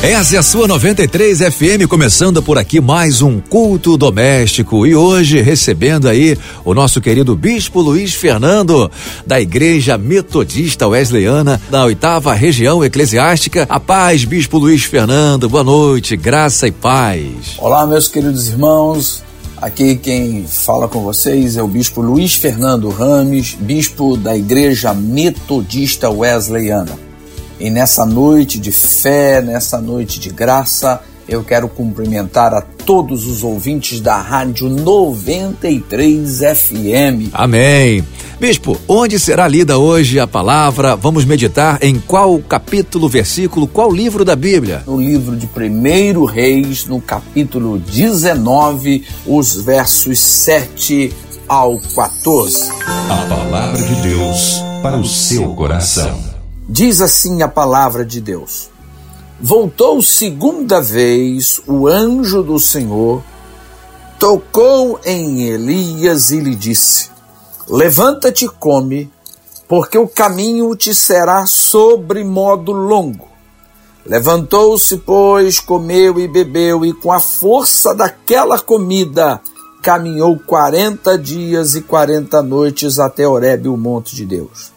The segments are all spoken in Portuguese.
Essa é a sua 93 FM, começando por aqui mais um culto doméstico e hoje recebendo aí o nosso querido Bispo Luiz Fernando, da Igreja Metodista Wesleyana, da oitava região eclesiástica. A paz, Bispo Luiz Fernando, boa noite, graça e paz. Olá, meus queridos irmãos. Aqui quem fala com vocês é o Bispo Luiz Fernando Rames, Bispo da Igreja Metodista Wesleyana. E nessa noite de fé, nessa noite de graça, eu quero cumprimentar a todos os ouvintes da Rádio 93 FM. Amém. Bispo, onde será lida hoje a palavra? Vamos meditar em qual capítulo, versículo, qual livro da Bíblia? No livro de 1 Reis, no capítulo 19, os versos 7 ao 14. A palavra de Deus para o seu coração. Diz assim a palavra de Deus: Voltou segunda vez o anjo do Senhor, tocou em Elias e lhe disse: Levanta-te e come, porque o caminho te será sobre modo longo. Levantou-se, pois, comeu e bebeu, e com a força daquela comida caminhou quarenta dias e quarenta noites até Horebe, o monte de Deus.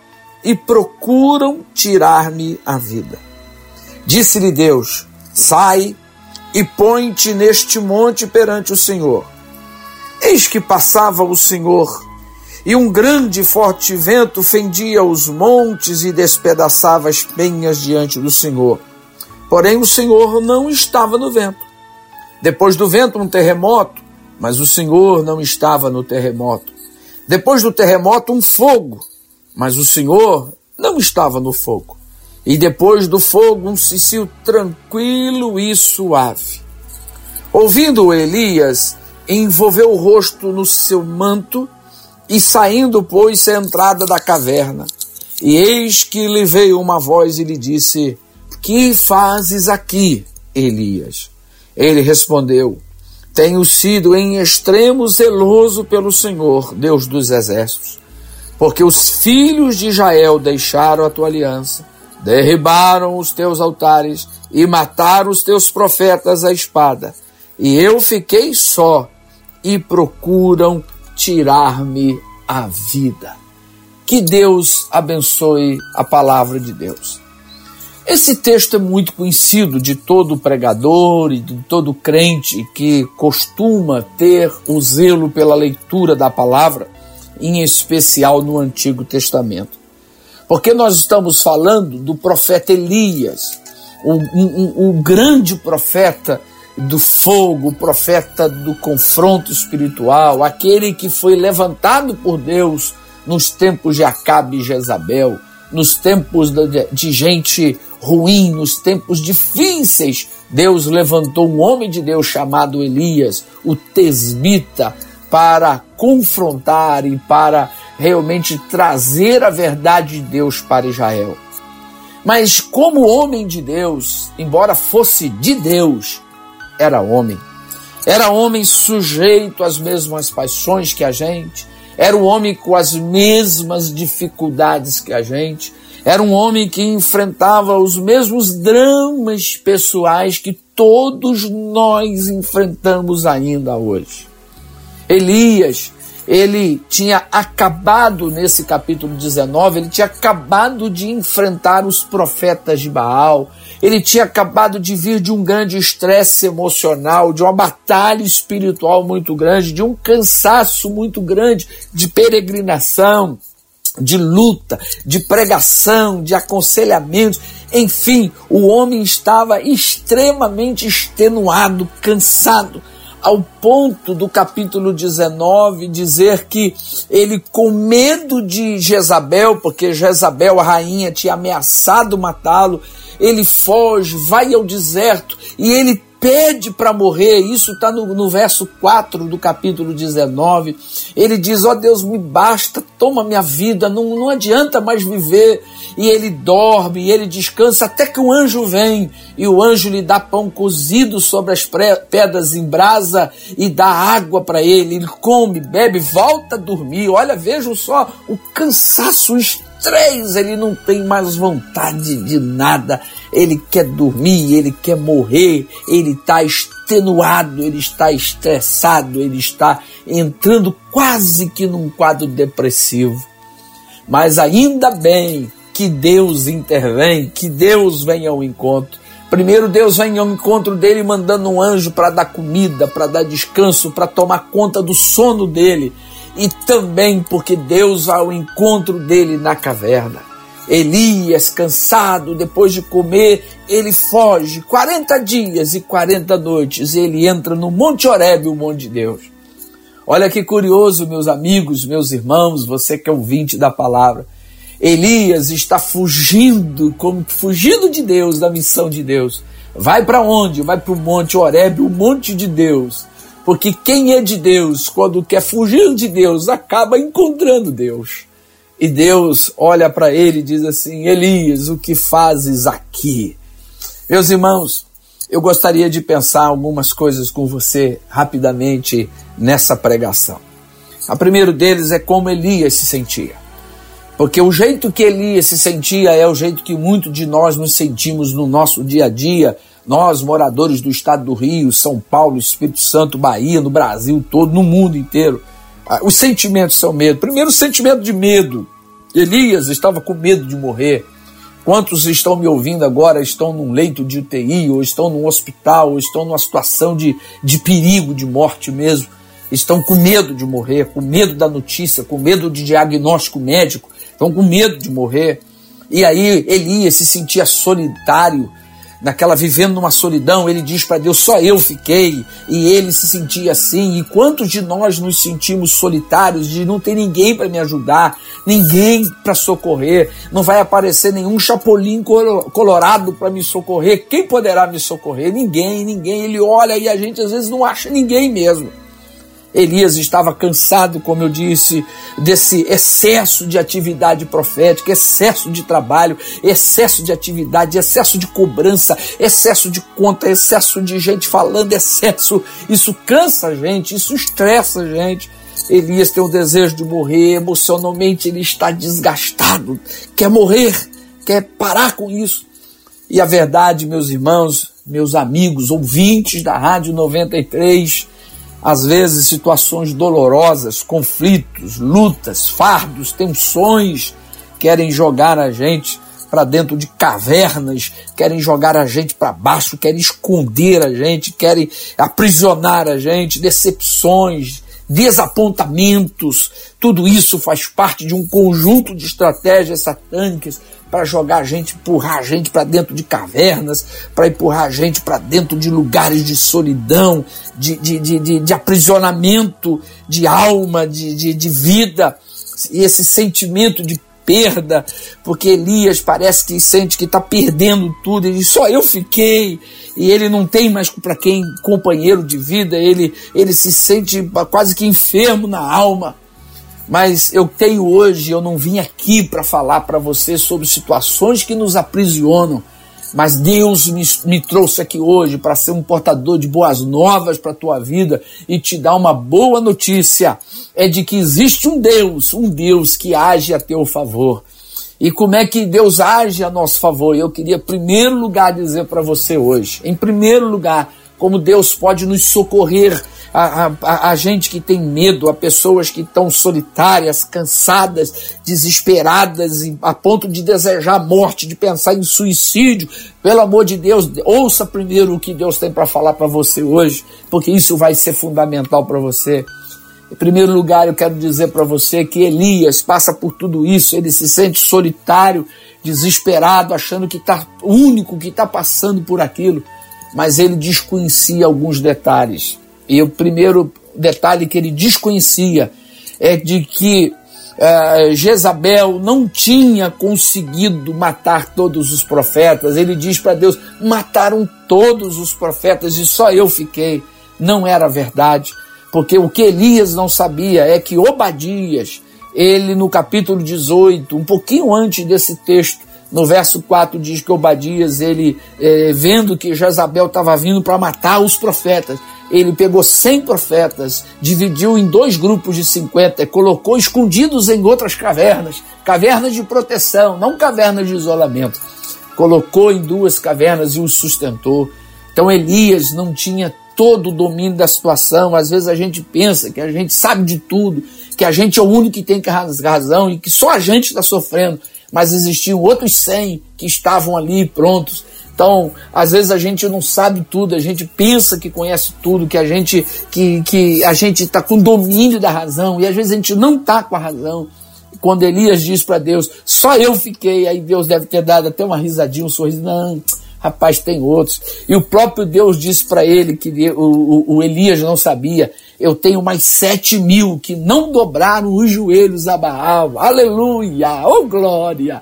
e procuram tirar-me a vida. Disse-lhe Deus: Sai e põe-te neste monte perante o Senhor. Eis que passava o Senhor, e um grande e forte vento fendia os montes e despedaçava as penhas diante do Senhor. Porém, o Senhor não estava no vento. Depois do vento, um terremoto, mas o Senhor não estava no terremoto. Depois do terremoto, um fogo, mas o Senhor não estava no fogo. E depois do fogo, um cicio tranquilo e suave. Ouvindo Elias, envolveu o rosto no seu manto e saindo, pôs-se à entrada da caverna. E eis que lhe veio uma voz e lhe disse: Que fazes aqui, Elias? Ele respondeu: Tenho sido em extremo zeloso pelo Senhor, Deus dos exércitos porque os filhos de Israel deixaram a tua aliança, derribaram os teus altares e mataram os teus profetas à espada. E eu fiquei só e procuram tirar-me a vida. Que Deus abençoe a palavra de Deus. Esse texto é muito conhecido de todo pregador e de todo crente que costuma ter o zelo pela leitura da palavra em especial no Antigo Testamento. Porque nós estamos falando do profeta Elias, o, o, grande profeta do fogo, o profeta do confronto espiritual, aquele que foi levantado por Deus nos tempos de Acabe e Jezabel, nos tempos de gente ruim, nos tempos difíceis, Deus levantou um homem de Deus chamado Elias, o tesbita, para confrontar e para realmente trazer a verdade de Deus para Israel. Mas, como homem de Deus, embora fosse de Deus, era homem. Era homem sujeito às mesmas paixões que a gente, era um homem com as mesmas dificuldades que a gente, era um homem que enfrentava os mesmos dramas pessoais que todos nós enfrentamos ainda hoje. Elias, ele tinha acabado nesse capítulo 19, ele tinha acabado de enfrentar os profetas de Baal, ele tinha acabado de vir de um grande estresse emocional, de uma batalha espiritual muito grande, de um cansaço muito grande, de peregrinação, de luta, de pregação, de aconselhamento, enfim, o homem estava extremamente extenuado, cansado, ao ponto do capítulo 19 dizer que ele, com medo de Jezabel, porque Jezabel, a rainha, tinha ameaçado matá-lo, ele foge, vai ao deserto e ele pede para morrer, isso está no, no, verso 4 do capítulo 19. Ele diz: Ó oh Deus, me basta, toma minha vida, não, não adianta mais viver. E ele dorme, e ele descansa até que o anjo vem, e o anjo lhe dá pão cozido sobre as pedras em brasa e dá água para ele. Ele come, bebe, volta a dormir. Olha, vejam só o cansaço estresse, ele não tem mais vontade de nada ele quer dormir, ele quer morrer, ele está extenuado, ele está estressado, ele está entrando quase que num quadro depressivo. Mas ainda bem que Deus intervém, que Deus vem ao encontro. Primeiro, Deus vem ao encontro dele mandando um anjo para dar comida, para dar descanso, para tomar conta do sono dele. E também porque Deus vai ao encontro dele na caverna. Elias, cansado, depois de comer, ele foge 40 dias e 40 noites. Ele entra no Monte Horebe, o monte de Deus. Olha que curioso, meus amigos, meus irmãos, você que é ouvinte da palavra. Elias está fugindo, como fugindo de Deus, da missão de Deus. Vai para onde? Vai para o Monte Horebe, o monte de Deus. Porque quem é de Deus, quando quer fugir de Deus, acaba encontrando Deus. E Deus olha para ele e diz assim: Elias, o que fazes aqui? Meus irmãos, eu gostaria de pensar algumas coisas com você rapidamente nessa pregação. A primeiro deles é como Elias se sentia. Porque o jeito que Elias se sentia é o jeito que muitos de nós nos sentimos no nosso dia a dia, nós, moradores do estado do Rio, São Paulo, Espírito Santo, Bahia, no Brasil todo, no mundo inteiro. Ah, os sentimentos são medo. Primeiro, o sentimento de medo. Elias estava com medo de morrer. Quantos estão me ouvindo agora estão num leito de UTI, ou estão num hospital, ou estão numa situação de, de perigo, de morte mesmo? Estão com medo de morrer, com medo da notícia, com medo de diagnóstico médico, estão com medo de morrer. E aí Elias se sentia solitário, naquela vivendo numa solidão, ele diz para Deus: só eu fiquei, e ele se sentia assim. E quantos de nós nos sentimos solitários, de não ter ninguém para me ajudar, ninguém para socorrer, não vai aparecer nenhum chapolim colorado para me socorrer? Quem poderá me socorrer? Ninguém, ninguém. Ele olha e a gente às vezes não acha ninguém mesmo. Elias estava cansado, como eu disse, desse excesso de atividade profética, excesso de trabalho, excesso de atividade, excesso de cobrança, excesso de conta, excesso de gente falando, excesso. Isso cansa a gente, isso estressa a gente. Elias tem o desejo de morrer, emocionalmente ele está desgastado, quer morrer, quer parar com isso. E a verdade, meus irmãos, meus amigos, ouvintes da Rádio 93, às vezes situações dolorosas, conflitos, lutas, fardos, tensões, querem jogar a gente para dentro de cavernas, querem jogar a gente para baixo, querem esconder a gente, querem aprisionar a gente, decepções, desapontamentos, tudo isso faz parte de um conjunto de estratégias satânicas para jogar a gente, empurrar a gente para dentro de cavernas, para empurrar a gente para dentro de lugares de solidão, de, de, de, de, de aprisionamento de alma, de, de, de vida, e esse sentimento de perda, porque Elias parece que sente que está perdendo tudo, ele só eu fiquei, e ele não tem mais para quem companheiro de vida, ele, ele se sente quase que enfermo na alma. Mas eu tenho hoje, eu não vim aqui para falar para você sobre situações que nos aprisionam, mas Deus me, me trouxe aqui hoje para ser um portador de boas novas para a tua vida e te dar uma boa notícia: é de que existe um Deus, um Deus que age a teu favor. E como é que Deus age a nosso favor? Eu queria, em primeiro lugar, dizer para você hoje: em primeiro lugar, como Deus pode nos socorrer a, a, a, gente que tem medo, a pessoas que estão solitárias, cansadas, desesperadas, a ponto de desejar morte, de pensar em suicídio. Pelo amor de Deus, ouça primeiro o que Deus tem para falar para você hoje, porque isso vai ser fundamental para você. Em primeiro lugar, eu quero dizer para você que Elias passa por tudo isso, ele se sente solitário, desesperado, achando que está único, que está passando por aquilo, mas ele desconhecia alguns detalhes. E o primeiro detalhe que ele desconhecia é de que uh, Jezabel não tinha conseguido matar todos os profetas. Ele diz para Deus: mataram todos os profetas e só eu fiquei. Não era verdade, porque o que Elias não sabia é que Obadias, ele no capítulo 18, um pouquinho antes desse texto, no verso 4 diz que Obadias, ele eh, vendo que Jezabel estava vindo para matar os profetas, ele pegou 100 profetas, dividiu em dois grupos de 50, colocou escondidos em outras cavernas, cavernas de proteção, não cavernas de isolamento. Colocou em duas cavernas e os sustentou. Então Elias não tinha todo o domínio da situação. Às vezes a gente pensa que a gente sabe de tudo, que a gente é o único que tem razão e que só a gente está sofrendo. Mas existiam outros 100 que estavam ali prontos então, às vezes a gente não sabe tudo, a gente pensa que conhece tudo, que a gente que, que a gente está com domínio da razão e às vezes a gente não está com a razão. Quando Elias diz para Deus, só eu fiquei, aí Deus deve ter dado até uma risadinha, um sorriso, não, rapaz, tem outros. E o próprio Deus disse para ele que o, o, o, Elias não sabia, eu tenho mais sete mil que não dobraram os joelhos a Baal, aleluia, oh glória.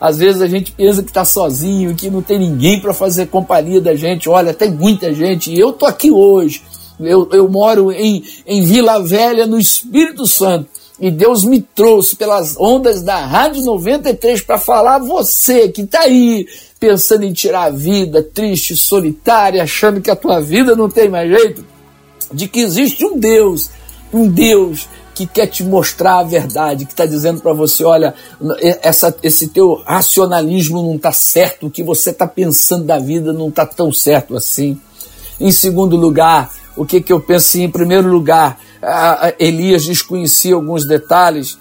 Às vezes a gente pensa que está sozinho, que não tem ninguém para fazer companhia da gente. Olha, tem muita gente. Eu tô aqui hoje. Eu, eu moro em, em Vila Velha, no Espírito Santo. E Deus me trouxe pelas ondas da Rádio 93 para falar a você que está aí pensando em tirar a vida, triste, solitária, achando que a tua vida não tem mais jeito, de que existe um Deus, um Deus que quer te mostrar a verdade, que está dizendo para você, olha, essa, esse teu racionalismo não está certo, o que você está pensando da vida não está tão certo assim. Em segundo lugar, o que, que eu penso? Em primeiro lugar, Elias desconhecia alguns detalhes.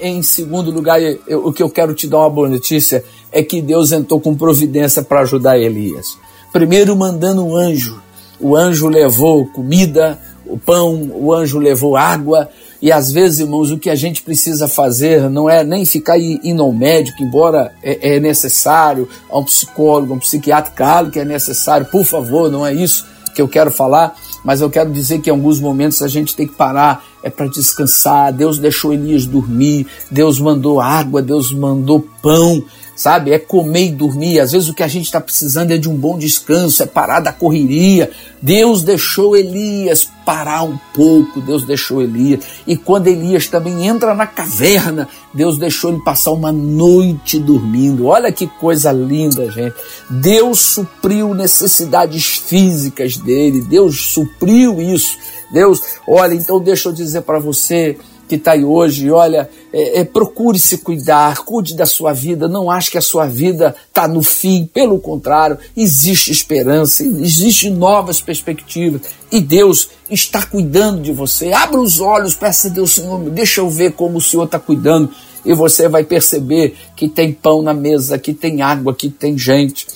Em segundo lugar, eu, o que eu quero te dar uma boa notícia é que Deus entrou com providência para ajudar Elias. Primeiro, mandando um anjo. O anjo levou comida, o pão, o anjo levou água, e às vezes, irmãos, o que a gente precisa fazer não é nem ficar indo ao médico, embora é, é necessário, a um psicólogo, a um psiquiatra, claro que é necessário, por favor, não é isso que eu quero falar, mas eu quero dizer que em alguns momentos a gente tem que parar, é para descansar. Deus deixou Elias dormir, Deus mandou água, Deus mandou pão, sabe? É comer e dormir. Às vezes o que a gente está precisando é de um bom descanso, é parar da correria. Deus deixou Elias parar um pouco, Deus deixou Elias. E quando Elias também entra na caverna, Deus deixou ele passar uma noite dormindo. Olha que coisa linda, gente. Deus supriu necessidades físicas dele, Deus supriu isso. Deus, olha, então deixa eu dizer para você que está aí hoje, olha, é, é, procure se cuidar, cuide da sua vida, não ache que a sua vida está no fim, pelo contrário, existe esperança, existem novas perspectivas e Deus está cuidando de você. Abra os olhos, peça a Deus, Senhor, deixa eu ver como o Senhor está cuidando e você vai perceber que tem pão na mesa, que tem água, que tem gente.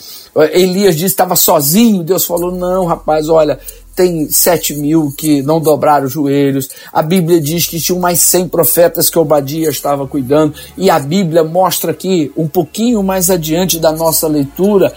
Elias disse estava sozinho, Deus falou: Não, rapaz, olha, tem sete mil que não dobraram os joelhos. A Bíblia diz que tinham mais cem profetas que Obadias estava cuidando. E a Bíblia mostra aqui, um pouquinho mais adiante da nossa leitura,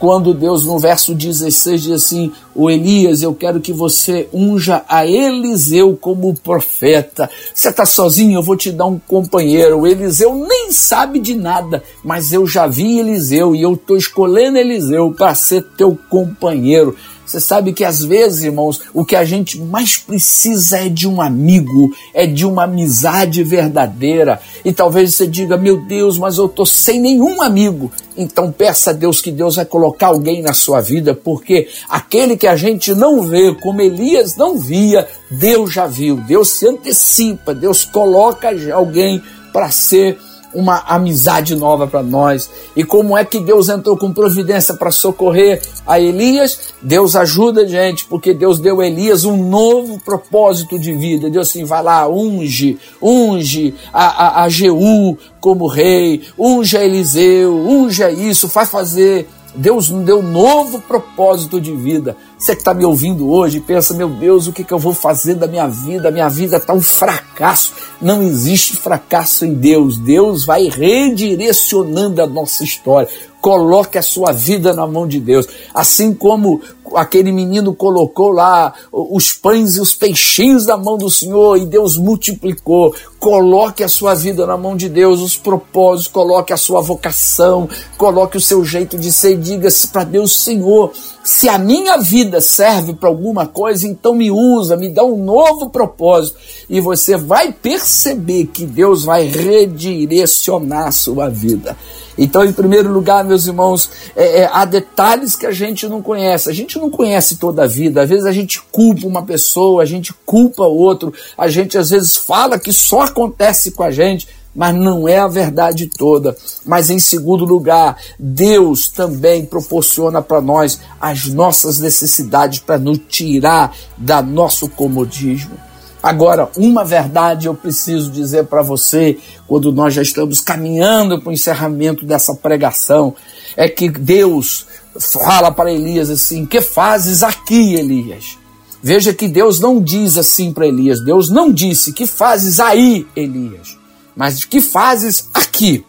quando Deus, no verso 16, diz assim: O Elias, eu quero que você unja a Eliseu como profeta. Você está sozinho, eu vou te dar um companheiro. O Eliseu nem sabe de nada, mas eu já vi Eliseu e eu estou escolhendo Eliseu para ser teu companheiro. Você sabe que às vezes, irmãos, o que a gente mais precisa é de um amigo, é de uma amizade verdadeira. E talvez você diga, meu Deus, mas eu estou sem nenhum amigo. Então peça a Deus que Deus vai colocar alguém na sua vida, porque aquele que a gente não vê, como Elias não via, Deus já viu. Deus se antecipa, Deus coloca alguém para ser uma amizade nova para nós. E como é que Deus entrou com providência para socorrer a Elias? Deus ajuda a gente, porque Deus deu a Elias um novo propósito de vida. Deus assim, vai lá, unge, unge a, a, a Jeú como rei, unge a Eliseu, unge a isso, faz fazer Deus nos deu um novo propósito de vida. Você que está me ouvindo hoje pensa, meu Deus, o que, que eu vou fazer da minha vida? Minha vida está um fracasso. Não existe fracasso em Deus. Deus vai redirecionando a nossa história. Coloque a sua vida na mão de Deus. Assim como aquele menino colocou lá os pães e os peixinhos na mão do Senhor e Deus multiplicou. Coloque a sua vida na mão de Deus, os propósitos, coloque a sua vocação, coloque o seu jeito de ser, diga para Deus, Senhor, se a minha vida serve para alguma coisa, então me usa, me dá um novo propósito. E você vai perceber que Deus vai redirecionar a sua vida. Então, em primeiro lugar, meus irmãos, é, é, há detalhes que a gente não conhece. A gente não conhece toda a vida. Às vezes a gente culpa uma pessoa, a gente culpa outro, a gente às vezes fala que só acontece com a gente mas não é a verdade toda. Mas em segundo lugar, Deus também proporciona para nós as nossas necessidades para nos tirar da nosso comodismo. Agora, uma verdade eu preciso dizer para você, quando nós já estamos caminhando para o encerramento dessa pregação, é que Deus fala para Elias assim: Que fazes aqui, Elias? Veja que Deus não diz assim para Elias, Deus não disse: Que fazes aí, Elias? Mas que fazes aqui?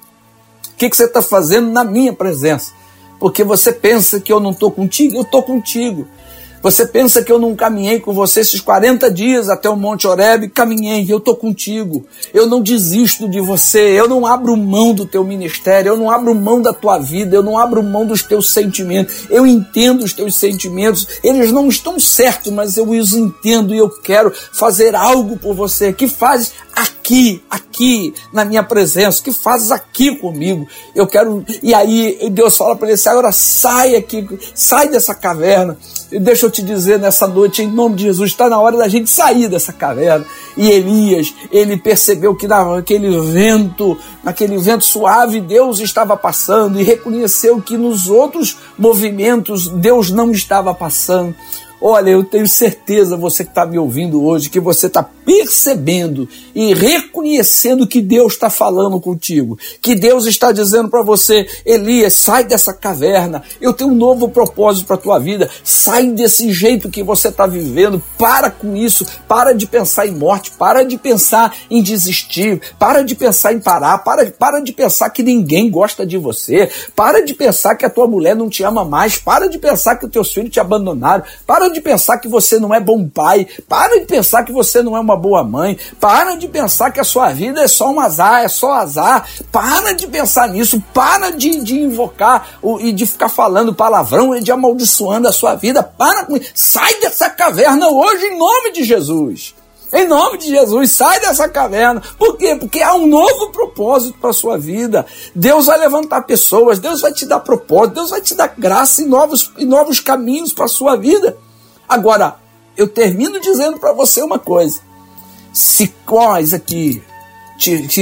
O que, que você está fazendo na minha presença? Porque você pensa que eu não estou contigo, eu estou contigo. Você pensa que eu não caminhei com você esses 40 dias até o Monte Oreb? Caminhei, eu estou contigo. Eu não desisto de você, eu não abro mão do teu ministério, eu não abro mão da tua vida, eu não abro mão dos teus sentimentos. Eu entendo os teus sentimentos, eles não estão certos, mas eu os entendo e eu quero fazer algo por você. Que faz aqui, aqui, na minha presença, que fazes aqui comigo. Eu quero. E aí Deus fala para ele: agora sai aqui, sai dessa caverna. E deixa eu te dizer nessa noite, em nome de Jesus, está na hora da gente sair dessa caverna. E Elias, ele percebeu que naquele vento, naquele vento suave, Deus estava passando e reconheceu que nos outros movimentos Deus não estava passando. Olha, eu tenho certeza, você que está me ouvindo hoje, que você está percebendo e reconhecendo que Deus está falando contigo, que Deus está dizendo para você, Elias, sai dessa caverna, eu tenho um novo propósito para a tua vida, sai desse jeito que você está vivendo, para com isso, para de pensar em morte, para de pensar em desistir, para de pensar em parar, para, para de pensar que ninguém gosta de você, para de pensar que a tua mulher não te ama mais, para de pensar que os teus filhos te abandonaram, para para de pensar que você não é bom pai. Para de pensar que você não é uma boa mãe. Para de pensar que a sua vida é só um azar, é só azar. Para de pensar nisso. Para de, de invocar o, e de ficar falando palavrão e de amaldiçoando a sua vida. Para com Sai dessa caverna hoje em nome de Jesus. Em nome de Jesus, sai dessa caverna. Por quê? Porque há um novo propósito para a sua vida. Deus vai levantar pessoas, Deus vai te dar propósito, Deus vai te dar graça e novos, e novos caminhos para a sua vida. Agora, eu termino dizendo para você uma coisa. Se nós aqui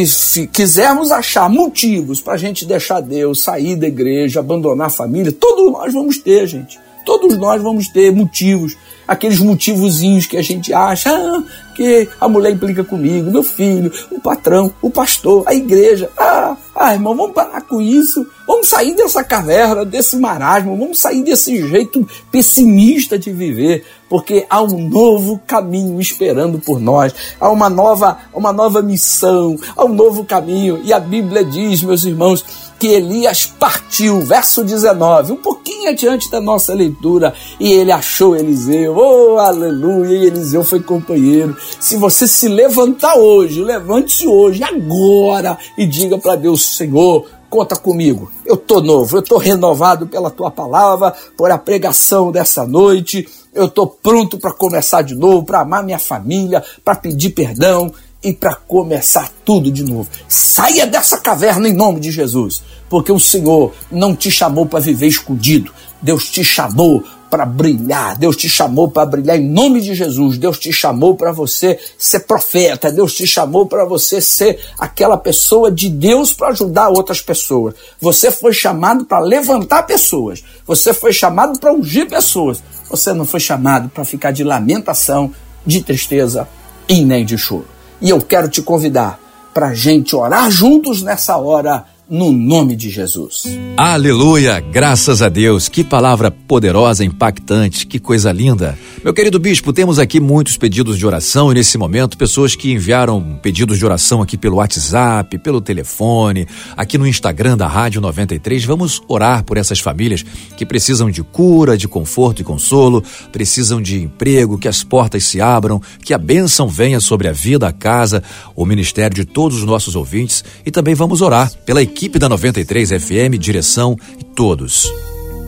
se quisermos achar motivos para a gente deixar Deus, sair da igreja, abandonar a família, todos nós vamos ter, gente. Todos nós vamos ter motivos, aqueles motivozinhos que a gente acha ah, que a mulher implica comigo, meu filho, o patrão, o pastor, a igreja. Ah, ah, irmão, vamos parar com isso. Vamos sair dessa caverna, desse marasmo, vamos sair desse jeito pessimista de viver, porque há um novo caminho esperando por nós, há uma nova, uma nova missão, há um novo caminho. E a Bíblia diz, meus irmãos, que Elias partiu, verso 19, um pouquinho adiante da nossa leitura, e ele achou Eliseu, oh aleluia, e Eliseu foi companheiro. Se você se levantar hoje, levante-se hoje, agora, e diga para Deus: Senhor, conta comigo. Eu estou novo, eu estou renovado pela tua palavra, por a pregação dessa noite. Eu estou pronto para começar de novo, para amar minha família, para pedir perdão e para começar tudo de novo. Saia dessa caverna em nome de Jesus, porque o Senhor não te chamou para viver escondido. Deus te chamou para brilhar, Deus te chamou para brilhar em nome de Jesus, Deus te chamou para você ser profeta, Deus te chamou para você ser aquela pessoa de Deus para ajudar outras pessoas. Você foi chamado para levantar pessoas, você foi chamado para ungir pessoas, você não foi chamado para ficar de lamentação, de tristeza e nem de choro. E eu quero te convidar para a gente orar juntos nessa hora no nome de Jesus. Aleluia, graças a Deus. Que palavra poderosa, impactante, que coisa linda. Meu querido bispo, temos aqui muitos pedidos de oração e nesse momento pessoas que enviaram pedidos de oração aqui pelo WhatsApp, pelo telefone, aqui no Instagram da Rádio 93. Vamos orar por essas famílias que precisam de cura, de conforto e consolo, precisam de emprego, que as portas se abram, que a bênção venha sobre a vida, a casa, o ministério de todos os nossos ouvintes e também vamos orar pela equipe equipe da 93 FM, direção e todos.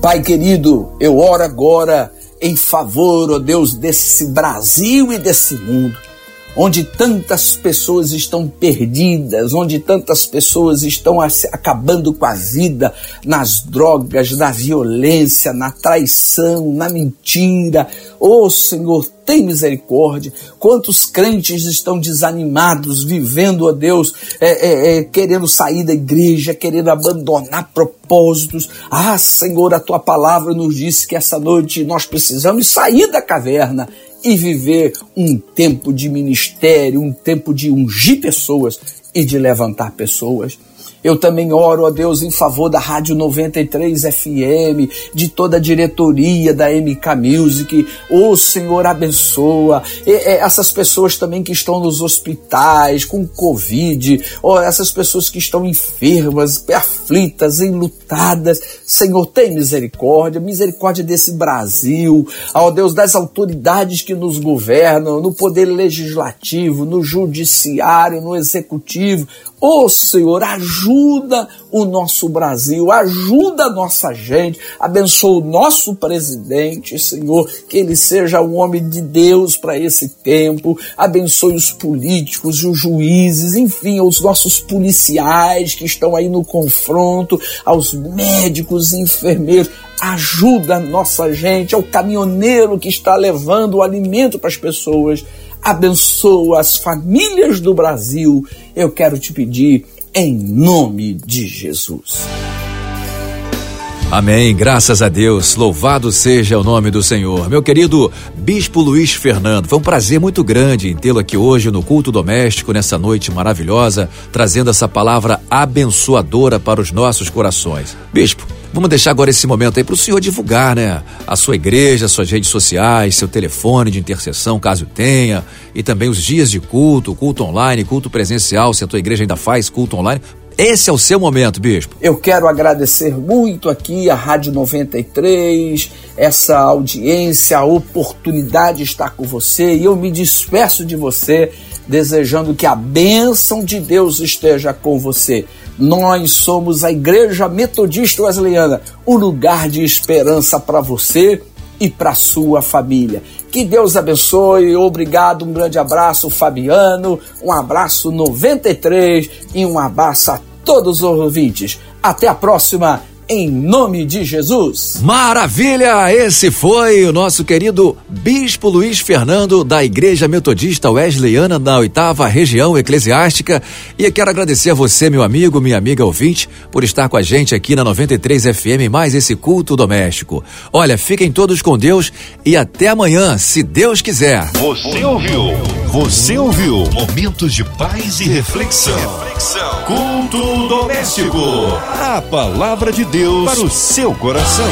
Pai querido, eu oro agora em favor, ó Deus, desse Brasil e desse mundo onde tantas pessoas estão perdidas, onde tantas pessoas estão acabando com a vida nas drogas, na violência, na traição, na mentira. Oh Senhor, tem misericórdia. Quantos crentes estão desanimados, vivendo, ó oh Deus, é, é, é, querendo sair da igreja, querendo abandonar propósitos. Ah, Senhor, a tua palavra nos disse que essa noite nós precisamos sair da caverna e viver um tempo de ministério, um tempo de ungir pessoas e de levantar pessoas. Eu também oro a Deus em favor da Rádio 93 FM, de toda a diretoria da MK Music. O Senhor abençoa e, e, essas pessoas também que estão nos hospitais com Covid, ou essas pessoas que estão enfermas, aflitas, enlutadas. Senhor, tem misericórdia, misericórdia desse Brasil, ó Deus, das autoridades que nos governam, no poder legislativo, no judiciário, no executivo. Ô oh, Senhor, ajuda o nosso Brasil, ajuda a nossa gente, abençoa o nosso presidente, Senhor, que ele seja um homem de Deus para esse tempo, abençoe os políticos, os juízes, enfim, os nossos policiais que estão aí no confronto, aos médicos e enfermeiros, ajuda a nossa gente, ao caminhoneiro que está levando o alimento para as pessoas abençoa as famílias do Brasil. Eu quero te pedir em nome de Jesus. Amém, graças a Deus, louvado seja o nome do Senhor. Meu querido Bispo Luiz Fernando, foi um prazer muito grande em tê-lo aqui hoje no culto doméstico, nessa noite maravilhosa, trazendo essa palavra abençoadora para os nossos corações. Bispo, Vamos deixar agora esse momento aí para o senhor divulgar, né? A sua igreja, suas redes sociais, seu telefone de intercessão, caso tenha, e também os dias de culto, culto online, culto presencial, se a tua igreja ainda faz culto online. Esse é o seu momento, bispo. Eu quero agradecer muito aqui a Rádio 93, essa audiência, a oportunidade de estar com você, e eu me despeço de você desejando que a bênção de Deus esteja com você. Nós somos a Igreja Metodista Wesleyana, o lugar de esperança para você e para sua família. Que Deus abençoe, obrigado, um grande abraço, Fabiano, um abraço 93 e um abraço a todos os ouvintes. Até a próxima em nome de Jesus. Maravilha! Esse foi o nosso querido Bispo Luiz Fernando da Igreja Metodista Wesleyana da oitava região eclesiástica. E eu quero agradecer a você, meu amigo, minha amiga ouvinte, por estar com a gente aqui na 93 FM, mais esse culto doméstico. Olha, fiquem todos com Deus e até amanhã, se Deus quiser. Você ouviu? Você ouviu? Momentos de paz e reflexão. reflexão. Culto doméstico. A palavra de Deus Deus para o seu coração.